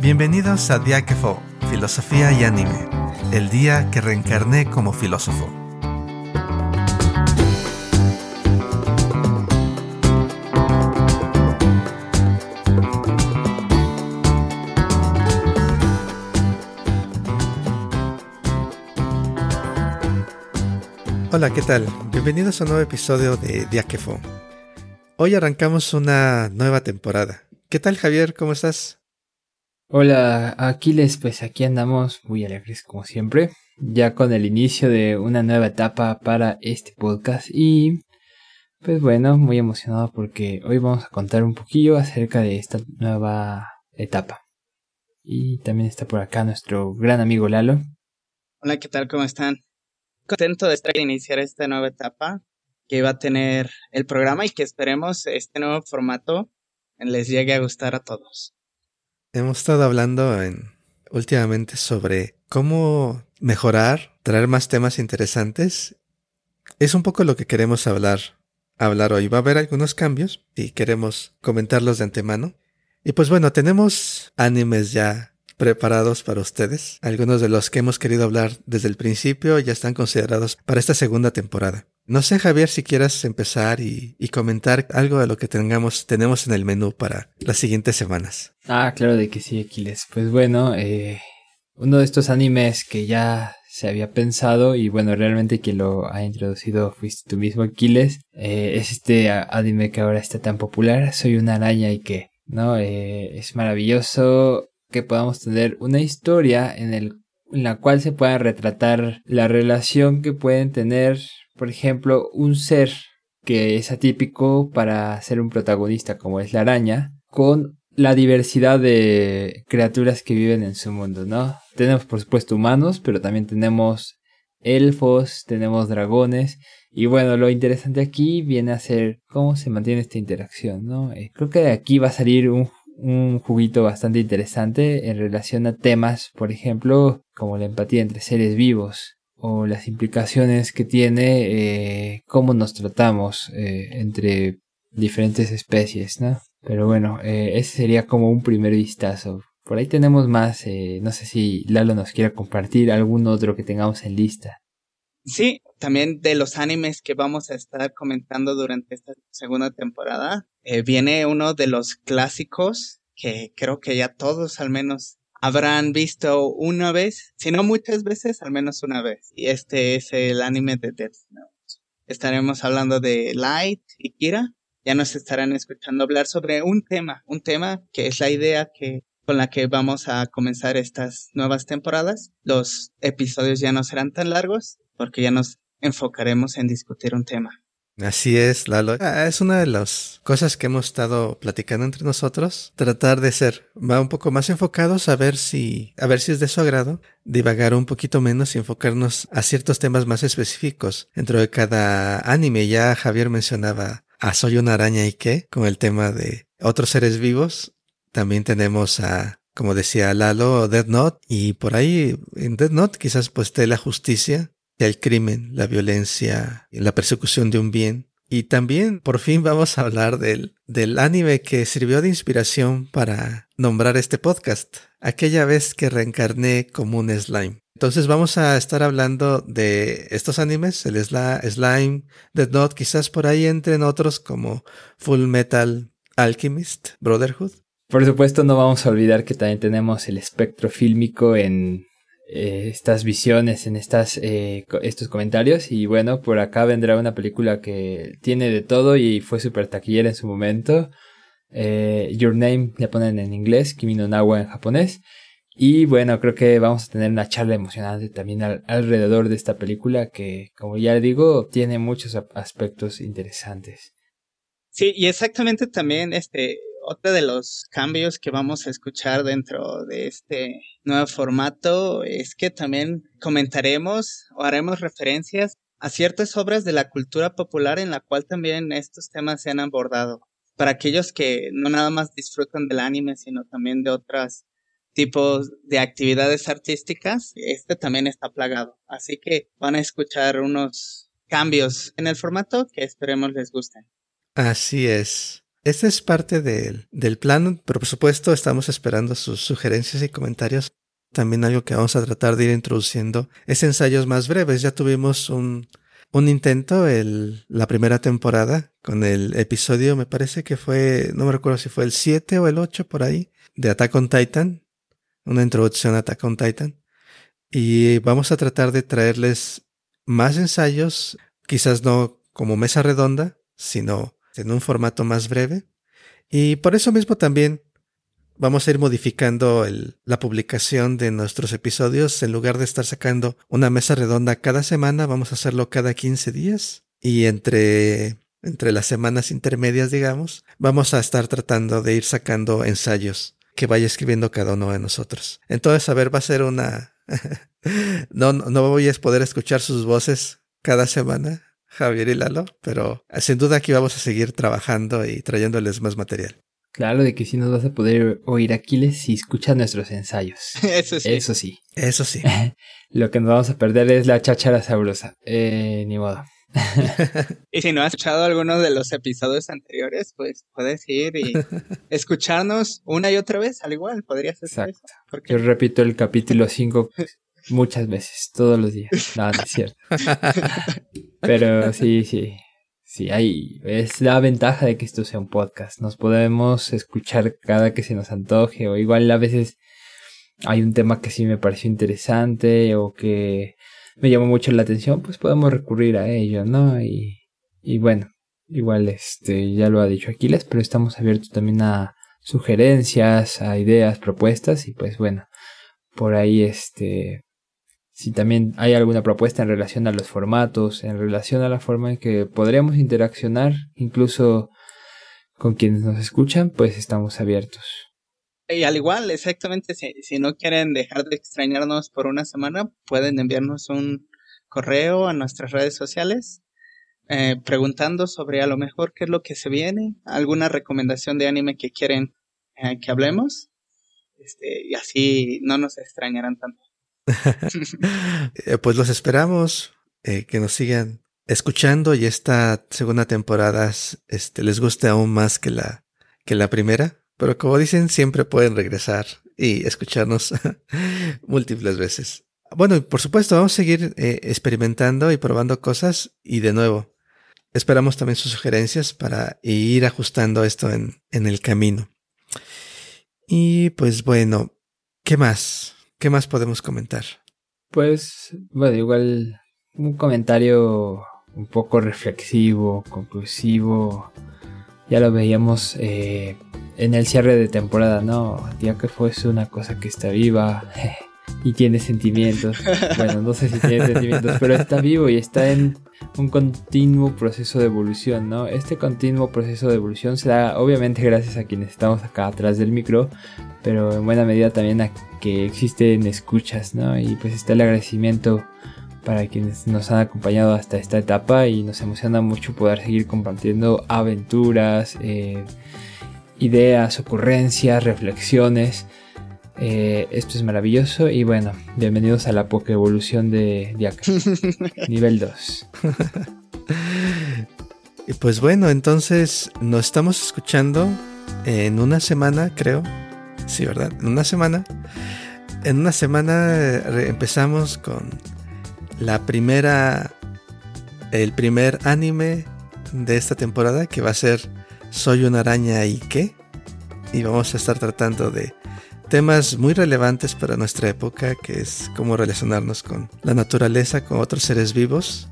Bienvenidos a Diáquefo, Filosofía y Anime, el día que reencarné como filósofo. Hola, ¿qué tal? Bienvenidos a un nuevo episodio de Diáquefo. Hoy arrancamos una nueva temporada. ¿Qué tal, Javier? ¿Cómo estás? Hola Aquiles, pues aquí andamos muy alegres como siempre, ya con el inicio de una nueva etapa para este podcast y pues bueno, muy emocionado porque hoy vamos a contar un poquillo acerca de esta nueva etapa. Y también está por acá nuestro gran amigo Lalo. Hola, ¿qué tal? ¿Cómo están? Contento de estar iniciar esta nueva etapa que va a tener el programa y que esperemos este nuevo formato les llegue a gustar a todos. Hemos estado hablando en, últimamente sobre cómo mejorar, traer más temas interesantes. Es un poco lo que queremos hablar, hablar hoy. Va a haber algunos cambios y queremos comentarlos de antemano. Y pues bueno, tenemos animes ya preparados para ustedes. Algunos de los que hemos querido hablar desde el principio ya están considerados para esta segunda temporada. No sé, Javier, si quieras empezar y, comentar algo de lo que tengamos, tenemos en el menú para las siguientes semanas. Ah, claro de que sí, Aquiles. Pues bueno, eh, uno de estos animes que ya se había pensado y bueno, realmente quien lo ha introducido fuiste tú mismo, Aquiles. Eh, es este anime que ahora está tan popular, Soy una araña y que, ¿no? Eh, es maravilloso que podamos tener una historia en, el, en la cual se pueda retratar la relación que pueden tener por ejemplo, un ser que es atípico para ser un protagonista como es la araña, con la diversidad de criaturas que viven en su mundo, ¿no? Tenemos por supuesto humanos, pero también tenemos elfos, tenemos dragones, y bueno, lo interesante aquí viene a ser cómo se mantiene esta interacción, ¿no? Eh, creo que de aquí va a salir un, un juguito bastante interesante en relación a temas, por ejemplo, como la empatía entre seres vivos, o las implicaciones que tiene eh, cómo nos tratamos eh, entre diferentes especies, ¿no? Pero bueno, eh, ese sería como un primer vistazo. Por ahí tenemos más, no sé si Lalo nos quiera compartir algún otro que tengamos en lista. Sí, también de los animes que vamos a estar comentando durante esta segunda temporada, viene uno de los clásicos que creo que ya todos al menos habrán visto una vez, si no muchas veces, al menos una vez. Y este es el anime de Death Note. Estaremos hablando de Light y Kira. Ya nos estarán escuchando hablar sobre un tema, un tema que es la idea que con la que vamos a comenzar estas nuevas temporadas. Los episodios ya no serán tan largos porque ya nos enfocaremos en discutir un tema. Así es, Lalo. Ah, es una de las cosas que hemos estado platicando entre nosotros. Tratar de ser va un poco más enfocados a ver si, a ver si es de su agrado, divagar un poquito menos y enfocarnos a ciertos temas más específicos dentro de cada anime. Ya Javier mencionaba a Soy una araña y qué, con el tema de otros seres vivos. También tenemos a, como decía Lalo, Dead Note. Y por ahí en Dead Note quizás pues esté la justicia el crimen, la violencia, la persecución de un bien. Y también por fin vamos a hablar del, del anime que sirvió de inspiración para nombrar este podcast, aquella vez que reencarné como un slime. Entonces vamos a estar hablando de estos animes, el slime, Dead Note, quizás por ahí entren otros como Full Metal Alchemist, Brotherhood. Por supuesto no vamos a olvidar que también tenemos el espectro fílmico en eh, estas visiones, en estas, eh, estos comentarios. Y bueno, por acá vendrá una película que tiene de todo y fue súper taquillera en su momento. Eh, Your Name le ponen en inglés, Kimi no en japonés. Y bueno, creo que vamos a tener una charla emocionante también alrededor de esta película que, como ya digo, tiene muchos aspectos interesantes. Sí, y exactamente también este otro de los cambios que vamos a escuchar dentro de este nuevo formato es que también comentaremos o haremos referencias a ciertas obras de la cultura popular en la cual también estos temas se han abordado. Para aquellos que no nada más disfrutan del anime, sino también de otros tipos de actividades artísticas, este también está plagado. Así que van a escuchar unos cambios en el formato que esperemos les gusten. Así es. Este es parte del, plan, pero por supuesto estamos esperando sus sugerencias y comentarios. También algo que vamos a tratar de ir introduciendo es ensayos más breves. Ya tuvimos un, un intento el, la primera temporada con el episodio, me parece que fue, no me recuerdo si fue el 7 o el 8 por ahí, de Attack on Titan, una introducción a Attack on Titan. Y vamos a tratar de traerles más ensayos, quizás no como mesa redonda, sino en un formato más breve. Y por eso mismo también vamos a ir modificando la publicación de nuestros episodios. En lugar de estar sacando una mesa redonda cada semana, vamos a hacerlo cada 15 días. Y entre, entre las semanas intermedias, digamos, vamos a estar tratando de ir sacando ensayos que vaya escribiendo cada uno de nosotros. Entonces, a ver, va a ser una... no, no voy a poder escuchar sus voces cada semana, Javier y Lalo, pero sin duda aquí vamos a seguir trabajando y trayéndoles más material. Claro, de que sí nos vas a poder oír Aquiles si escuchas nuestros ensayos. Eso sí. Eso sí. Eso sí. Lo que nos vamos a perder es la cháchara sabrosa. Eh, ni modo. y si no has escuchado alguno de los episodios anteriores, pues puedes ir y escucharnos una y otra vez, al igual, podrías hacer Exacto. Yo repito el capítulo 5 muchas veces, todos los días. No, no es cierto. Pero sí, sí. Sí, hay, es la ventaja de que esto sea un podcast. Nos podemos escuchar cada que se nos antoje o igual a veces hay un tema que sí me pareció interesante o que me llamó mucho la atención, pues podemos recurrir a ello, ¿no? Y, y bueno, igual este ya lo ha dicho Aquiles, pero estamos abiertos también a sugerencias, a ideas, propuestas y pues bueno, por ahí este si también hay alguna propuesta en relación a los formatos, en relación a la forma en que podríamos interaccionar, incluso con quienes nos escuchan, pues estamos abiertos. Y al igual, exactamente, si, si no quieren dejar de extrañarnos por una semana, pueden enviarnos un correo a nuestras redes sociales eh, preguntando sobre a lo mejor qué es lo que se viene, alguna recomendación de anime que quieren eh, que hablemos, este, y así no nos extrañarán tanto. Eh, pues los esperamos, eh, que nos sigan escuchando y esta segunda temporada este, les guste aún más que la, que la primera. Pero como dicen, siempre pueden regresar y escucharnos múltiples veces. Bueno, y por supuesto, vamos a seguir eh, experimentando y probando cosas y de nuevo, esperamos también sus sugerencias para ir ajustando esto en, en el camino. Y pues bueno, ¿qué más? ¿Qué más podemos comentar? Pues, bueno, igual un comentario un poco reflexivo, conclusivo. Ya lo veíamos eh, en el cierre de temporada, ¿no? Ya que fuese una cosa que está viva y tiene sentimientos. Bueno, no sé si tiene sentimientos, pero está vivo y está en un continuo proceso de evolución, ¿no? Este continuo proceso de evolución se da obviamente gracias a quienes estamos acá atrás del micro, pero en buena medida también a que existen escuchas, ¿no? Y pues está el agradecimiento para quienes nos han acompañado hasta esta etapa y nos emociona mucho poder seguir compartiendo aventuras, eh, ideas, ocurrencias, reflexiones. Eh, esto es maravilloso y bueno, bienvenidos a la poca evolución de Diaca, nivel 2. y pues bueno, entonces nos estamos escuchando en una semana, creo. Sí, ¿verdad? En una semana. En una semana eh, empezamos con la primera, el primer anime de esta temporada que va a ser Soy una araña y qué. Y vamos a estar tratando de temas muy relevantes para nuestra época, que es cómo relacionarnos con la naturaleza, con otros seres vivos.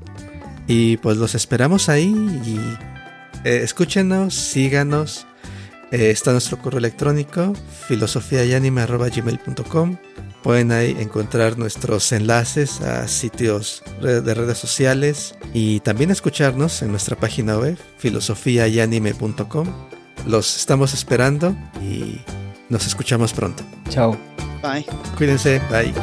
Y pues los esperamos ahí y eh, escúchenos, síganos. Eh, está nuestro correo electrónico, filosofiayanime.gmail.com. Pueden ahí encontrar nuestros enlaces a sitios de redes sociales y también escucharnos en nuestra página web, filosofiayanime.com. Los estamos esperando y nos escuchamos pronto. Chao. Bye. Cuídense. Bye.